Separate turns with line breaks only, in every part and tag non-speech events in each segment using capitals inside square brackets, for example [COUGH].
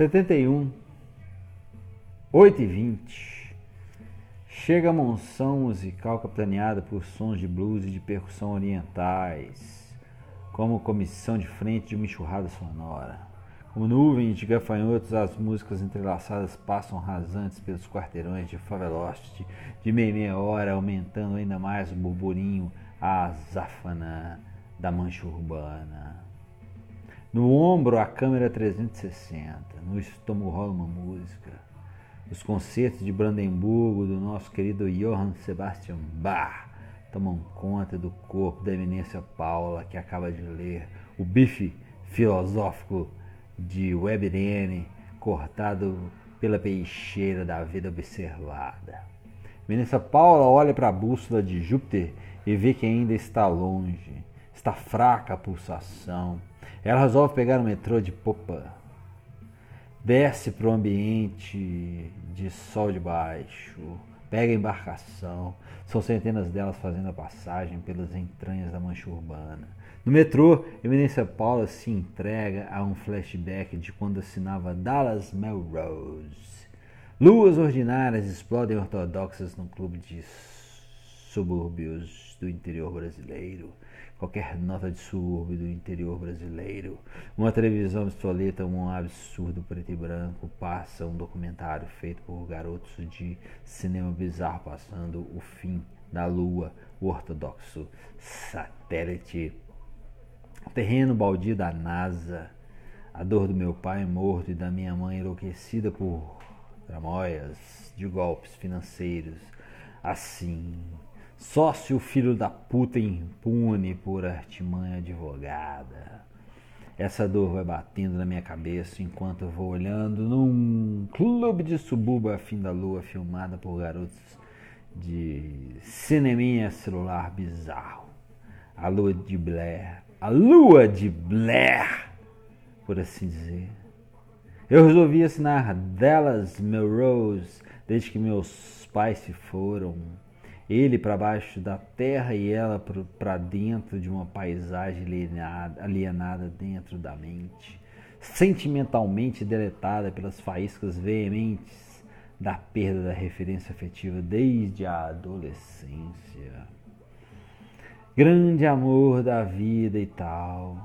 71, 8 e 20. Chega a monção musical capitaneada por sons de blues e de percussão orientais, como comissão de frente de uma enxurrada sonora. Como nuvens de gafanhotos, as músicas entrelaçadas passam rasantes pelos quarteirões de faveloste de meia meia hora, aumentando ainda mais o burburinho, a azáfana da mancha urbana. No ombro, a câmera 360. No estômago rola uma música. Os concertos de Brandemburgo do nosso querido Johann Sebastian Bach tomam conta do corpo da eminência Paula, que acaba de ler o bife filosófico de Webden, cortado pela peixeira da vida observada. Eminência Paula olha para a bússola de Júpiter e vê que ainda está longe, está fraca a pulsação ela resolve pegar o metrô de popa, desce para o ambiente de sol de baixo, pega a embarcação. São centenas delas fazendo a passagem pelas entranhas da mancha urbana. No metrô, Eminência Paula se entrega a um flashback de quando assinava Dallas Melrose. Luas ordinárias explodem ortodoxas num clube de subúrbios do interior brasileiro qualquer nota de subúrbio do interior brasileiro. Uma televisão obsoleta, um absurdo preto e branco, passa um documentário feito por garotos de cinema bizarro passando o fim da lua, o ortodoxo satélite. terreno baldio da NASA, a dor do meu pai morto e da minha mãe enlouquecida por tramóias de golpes financeiros. Assim, Sócio filho da puta impune por artimanha advogada. Essa dor vai batendo na minha cabeça enquanto eu vou olhando num clube de subúrbio a fim da lua filmada por garotos de cineminha celular bizarro. A lua de Blair. A lua de Blair, por assim dizer. Eu resolvi assinar Dallas Melrose desde que meus pais se foram ele para baixo da terra e ela para dentro de uma paisagem alienada, alienada dentro da mente, sentimentalmente deletada pelas faíscas veementes da perda da referência afetiva desde a adolescência. Grande amor da vida e tal.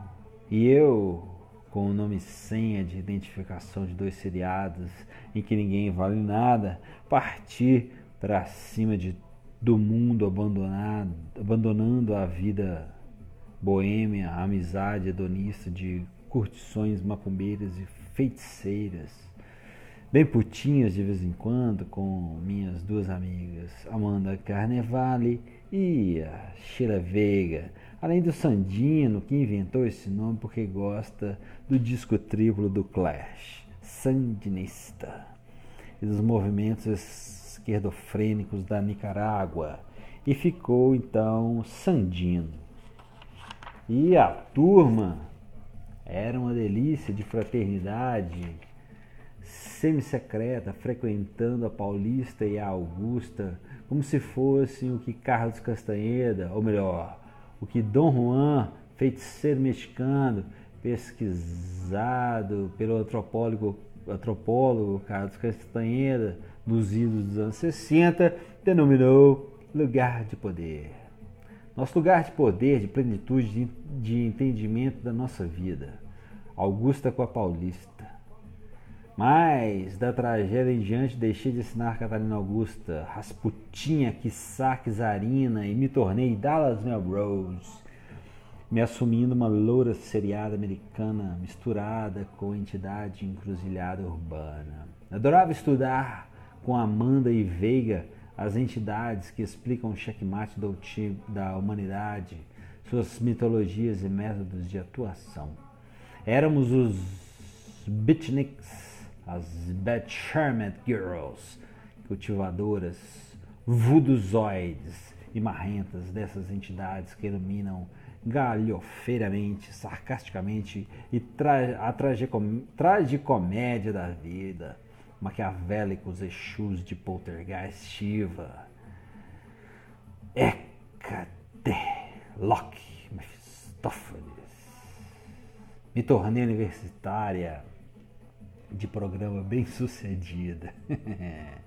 E eu, com o nome senha de identificação de dois seriados em que ninguém vale nada, parti para cima de do mundo abandonado, abandonando a vida boêmia, a amizade hedonista de curtições macumbeiras e feiticeiras, bem putinhas de vez em quando com minhas duas amigas, Amanda Carnevale e a Sheila Veiga, além do Sandino, que inventou esse nome porque gosta do disco triplo do Clash, Sandinista, e dos movimentos esquerdofrênicos da Nicarágua e ficou então Sandino. E a turma era uma delícia de fraternidade semi-secreta, frequentando a Paulista e a Augusta, como se fossem o que Carlos Castanheda, ou melhor, o que Dom Juan, feiticeiro mexicano, pesquisado pelo antropólogo, antropólogo Carlos Castanheda, dos idos dos anos 60, denominou lugar de poder. Nosso lugar de poder, de plenitude, de, entendimento da nossa vida. Augusta com a Paulista. Mas, da tragédia em diante, deixei de assinar Catarina Augusta, Rasputinha, quiçá, Czarina e me tornei Dallas Melrose, me assumindo uma loura seriada americana misturada com entidade encruzilhada urbana. Adorava estudar com Amanda e Veiga as entidades que explicam o checkmate do da humanidade, suas mitologias e métodos de atuação. Éramos os beatniks, as Betchermet Girls, cultivadoras, vuduzoides e marrentas dessas entidades que iluminam galhofeiramente, sarcasticamente e tra a tragicomédia da vida maquiavélicos Exus de poltergeist Shiva, Hecate, Locke, Mephistófeles. Me tornei universitária, de programa bem sucedida. [LAUGHS]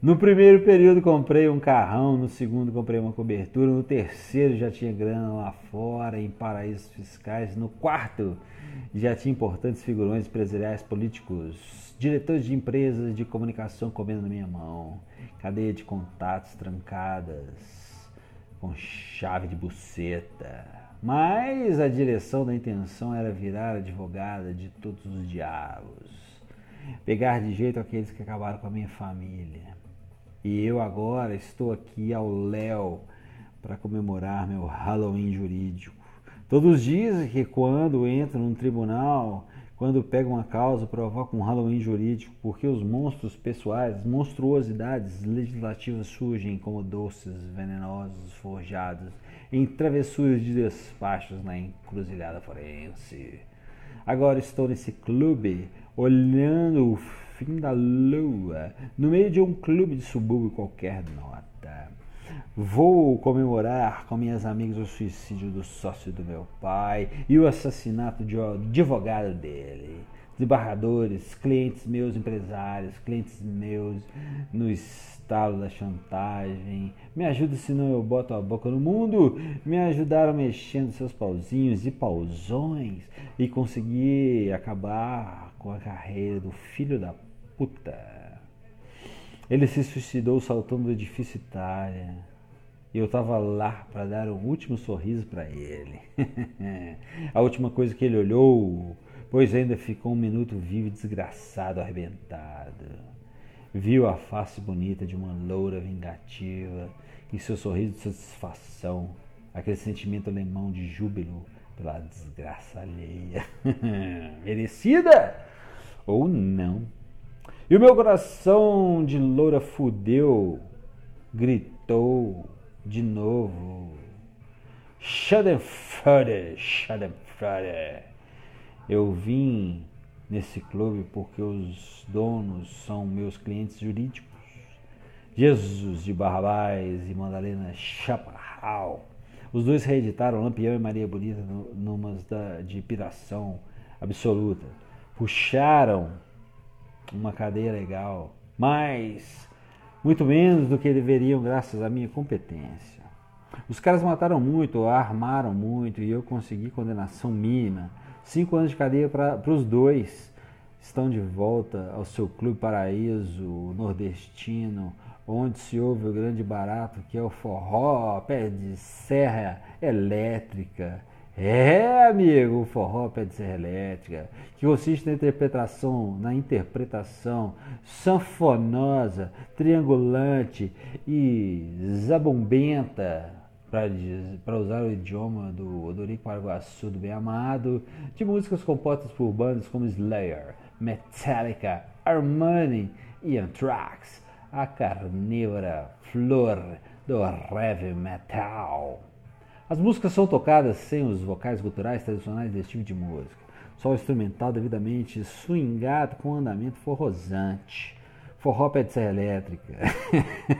No primeiro período comprei um carrão, no segundo comprei uma cobertura, no terceiro já tinha grana lá fora, em paraísos fiscais, no quarto já tinha importantes figurões empresariais políticos, diretores de empresas de comunicação comendo na minha mão, cadeia de contatos trancadas com chave de buceta. Mas a direção da intenção era virar advogada de todos os diabos, pegar de jeito aqueles que acabaram com a minha família e eu agora estou aqui ao léu para comemorar meu Halloween jurídico. Todos dizem que quando entro num tribunal, quando pego uma causa, provoca um Halloween jurídico, porque os monstros pessoais, monstruosidades legislativas surgem como doces venenosos forjados em travessuras de despachos na encruzilhada forense. Agora estou nesse clube, olhando o fim da lua, no meio de um clube de subúrbio qualquer nota. Vou comemorar com minhas amigas o suicídio do sócio do meu pai e o assassinato de advogado dele. Desembargadores, clientes meus, empresários, clientes meus no estalo da chantagem. Me ajuda senão eu boto a boca no mundo. Me ajudaram mexendo seus pauzinhos e pauzões e consegui acabar com a carreira do filho da puta. Ele se suicidou saltando do edifício Itália. E eu estava lá para dar um último sorriso para ele. [LAUGHS] a última coisa que ele olhou, pois ainda ficou um minuto vivo e desgraçado, arrebentado. Viu a face bonita de uma loura vingativa e seu sorriso de satisfação, aquele sentimento alemão de júbilo pela desgraça alheia. [LAUGHS] Merecida ou não? E o meu coração de loura fudeu, gritou de novo. Schadenfreude, Schadenfreude. Eu vim nesse clube porque os donos são meus clientes jurídicos. Jesus de Barrabás e Madalena Chaparral. Os dois reeditaram Lampião e Maria Bonita numas de piração absoluta. Puxaram uma cadeia legal, mas muito menos do que deveriam graças à minha competência. Os caras mataram muito, armaram muito e eu consegui condenação mínima. Cinco anos de cadeia para os dois. Estão de volta ao seu clube paraíso nordestino, onde se ouve o grande barato que é o forró, pé de serra elétrica é, amigo, o forró pé de serra elétrica, que consiste na interpretação, na interpretação sanfonosa, triangulante e zabombenta, para usar o idioma do Odorico Paraguaçu do Bem Amado, de músicas compostas por bandas como Slayer, Metallica, Armani e Anthrax, a carnívora flor do heavy metal. As músicas são tocadas sem os vocais guturais tradicionais desse tipo de música. Só o instrumental devidamente swingado com andamento forrosante. Forró pé de serra elétrica.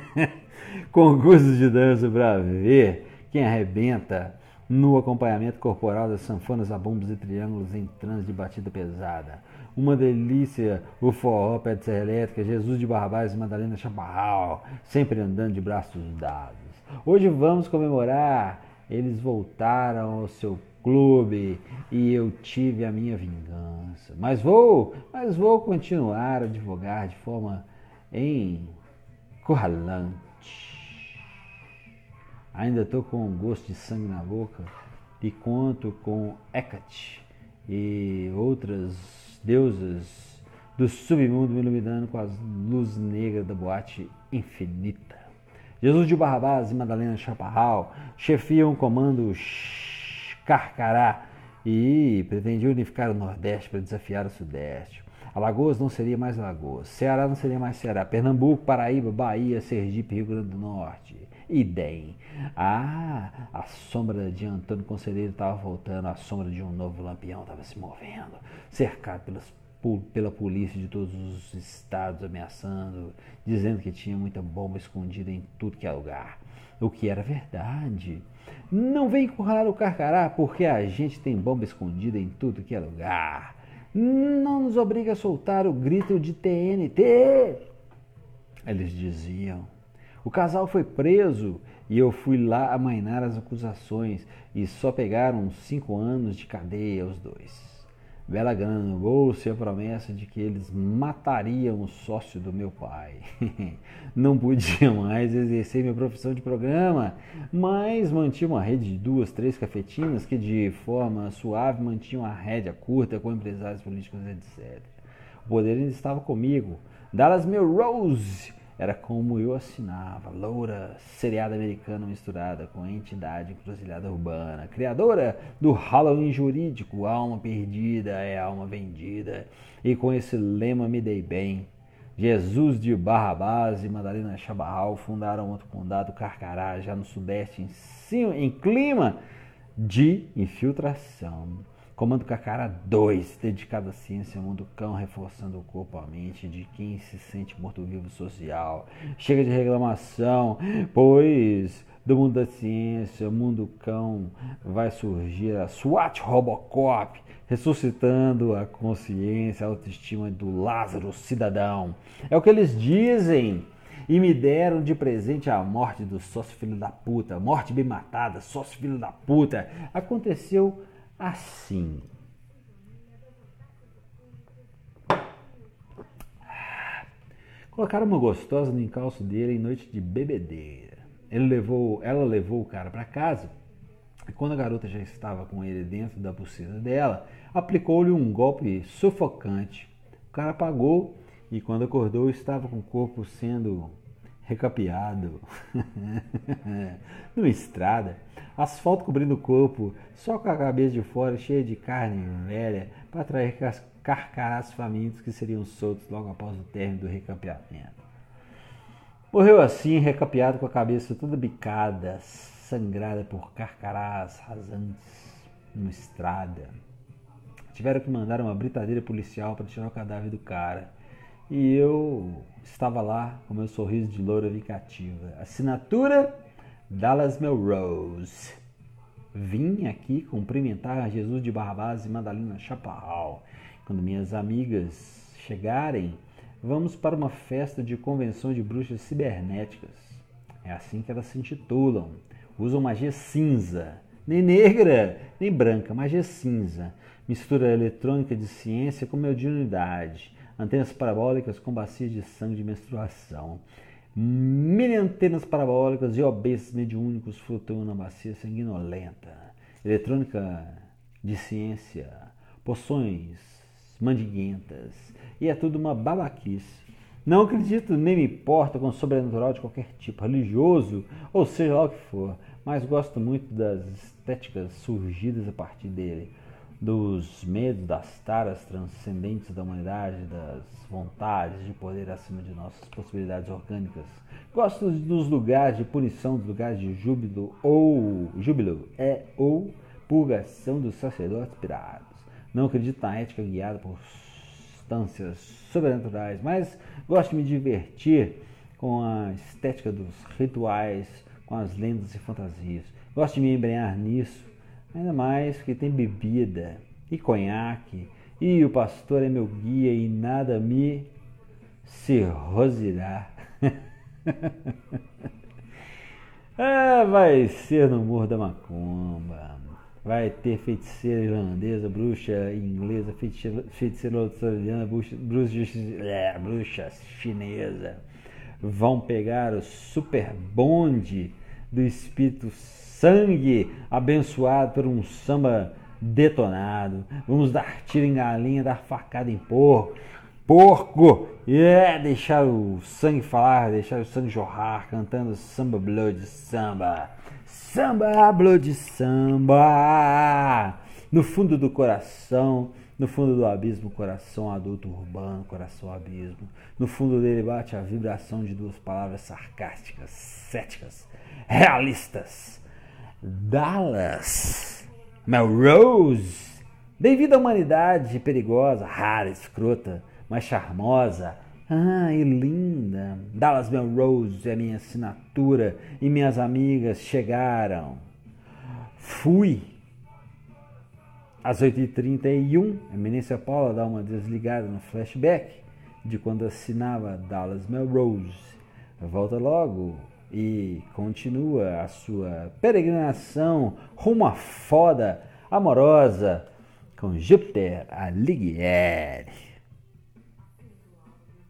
[LAUGHS] Concursos de dança para ver quem arrebenta no acompanhamento corporal das sanfonas a bombos e triângulos em trans de batida pesada. Uma delícia o forró pé de serra elétrica, Jesus de Barrabás e Madalena Chaparral, sempre andando de braços dados. Hoje vamos comemorar eles voltaram ao seu clube e eu tive a minha vingança. Mas vou, mas vou continuar a advogar de forma encurralante. Ainda estou com um gosto de sangue na boca e conto com Hecate e outras deusas do submundo me iluminando com as luzes negras da boate infinita. Jesus de Barrabás e Madalena Chaparral chefiam o comando Carcará e pretendiam unificar o Nordeste para desafiar o Sudeste. Alagoas não seria mais Alagoas, Ceará não seria mais Ceará, Pernambuco, Paraíba, Bahia, Sergipe, Rio Grande do Norte. Idem. Ah, a sombra de Antônio Conselheiro estava voltando, a sombra de um novo lampião estava se movendo, cercado pela polícia de todos os estados ameaçando, dizendo que tinha muita bomba escondida em tudo que é lugar. O que era verdade. Não vem encurralar o carcará porque a gente tem bomba escondida em tudo que é lugar. não nos obrigue a soltar o grito de TNT. Eles diziam. O casal foi preso e eu fui lá amainar as acusações e só pegaram cinco anos de cadeia os dois. Bela grana no bolso e a promessa de que eles matariam o sócio do meu pai. [LAUGHS] Não podia mais exercer minha profissão de programa, mas mantinha uma rede de duas, três cafetinas que de forma suave mantinham a rédea curta com empresários políticos, etc. O poder ainda estava comigo. Dallas Melrose era como eu assinava, loura, seriada americana misturada com entidade encruzilhada urbana, criadora do Halloween jurídico, alma perdida é alma vendida, e com esse lema me dei bem. Jesus de Barrabás e Madalena Chabarral fundaram outro condado Carcará, já no sudeste, em, cima, em clima de infiltração. Comando Cacara 2, dedicado à ciência, mundo cão, reforçando o corpo, a mente de quem se sente morto-vivo social. Chega de reclamação, pois do mundo da ciência, mundo cão, vai surgir a SWAT Robocop, ressuscitando a consciência, a autoestima do Lázaro cidadão. É o que eles dizem. E me deram de presente a morte do sócio filho da puta, morte bem matada, sócio filho da puta. Aconteceu assim. Colocaram uma gostosa no encalço dele em noite de bebedeira. Ele levou, ela levou o cara para casa e quando a garota já estava com ele dentro da pulseira dela, aplicou-lhe um golpe sufocante. O cara apagou e quando acordou estava com o corpo sendo recapeado [LAUGHS] numa estrada, asfalto cobrindo o corpo, só com a cabeça de fora, cheia de carne velha, para atrair carcarás famintos que seriam soltos logo após o término do recapeamento. Morreu assim, recapeado com a cabeça toda bicada, sangrada por carcarás rasantes, numa estrada. Tiveram que mandar uma britadeira policial para tirar o cadáver do cara. E eu estava lá com meu sorriso de loura vingativa. Assinatura Dallas Melrose. Vim aqui cumprimentar Jesus de Barrabás e Madalena Chaparral. Quando minhas amigas chegarem, vamos para uma festa de convenção de bruxas cibernéticas. É assim que elas se intitulam. Usam magia cinza, nem negra, nem branca, magia cinza. Mistura eletrônica de ciência com mediunidade antenas parabólicas com bacias de sangue de menstruação. Mini antenas parabólicas e OBs mediúnicos flutuam na bacia sanguinolenta. Eletrônica de ciência, poções mandiguentas. E é tudo uma babaquice. Não acredito nem me importa com sobrenatural de qualquer tipo, religioso ou seja lá o que for, mas gosto muito das estéticas surgidas a partir dele dos medos, das taras transcendentes da humanidade, das vontades de poder acima de nossas possibilidades orgânicas. Gosto dos lugares de punição, dos lugares de júbilo ou júbilo é ou purgação dos sacerdotes pirados. Não acredito na ética guiada por instâncias sobrenaturais, mas gosto de me divertir com a estética dos rituais, com as lendas e fantasias. Gosto de me embrenhar nisso Ainda mais que tem bebida e conhaque, e o pastor é meu guia e nada me cirrosirá. [LAUGHS] ah, vai ser no Morro da Macumba. Vai ter feiticeira irlandesa, bruxa inglesa, feiticeira, australiana, bruxa, bruxa, é, bruxa chinesa. Vão pegar o super bonde do Espírito sangue abençoado por um samba detonado. Vamos dar tiro em galinha, dar facada em porco. Porco! É, deixar o sangue falar, deixar o sangue jorrar, cantando samba blood samba. Samba blood samba! No fundo do coração, no fundo do abismo, coração adulto urbano, coração abismo. No fundo dele bate a vibração de duas palavras sarcásticas, céticas, realistas Dallas, Melrose, devido à humanidade perigosa, rara, escrota, mas charmosa, ah, e linda. Dallas Melrose é minha assinatura e minhas amigas chegaram. Fui Às 8h31, Eminência Paula dá uma desligada no flashback de quando assinava Dallas Melrose. Volta logo e continua a sua peregrinação rumo à foda amorosa com Júpiter Alighieri.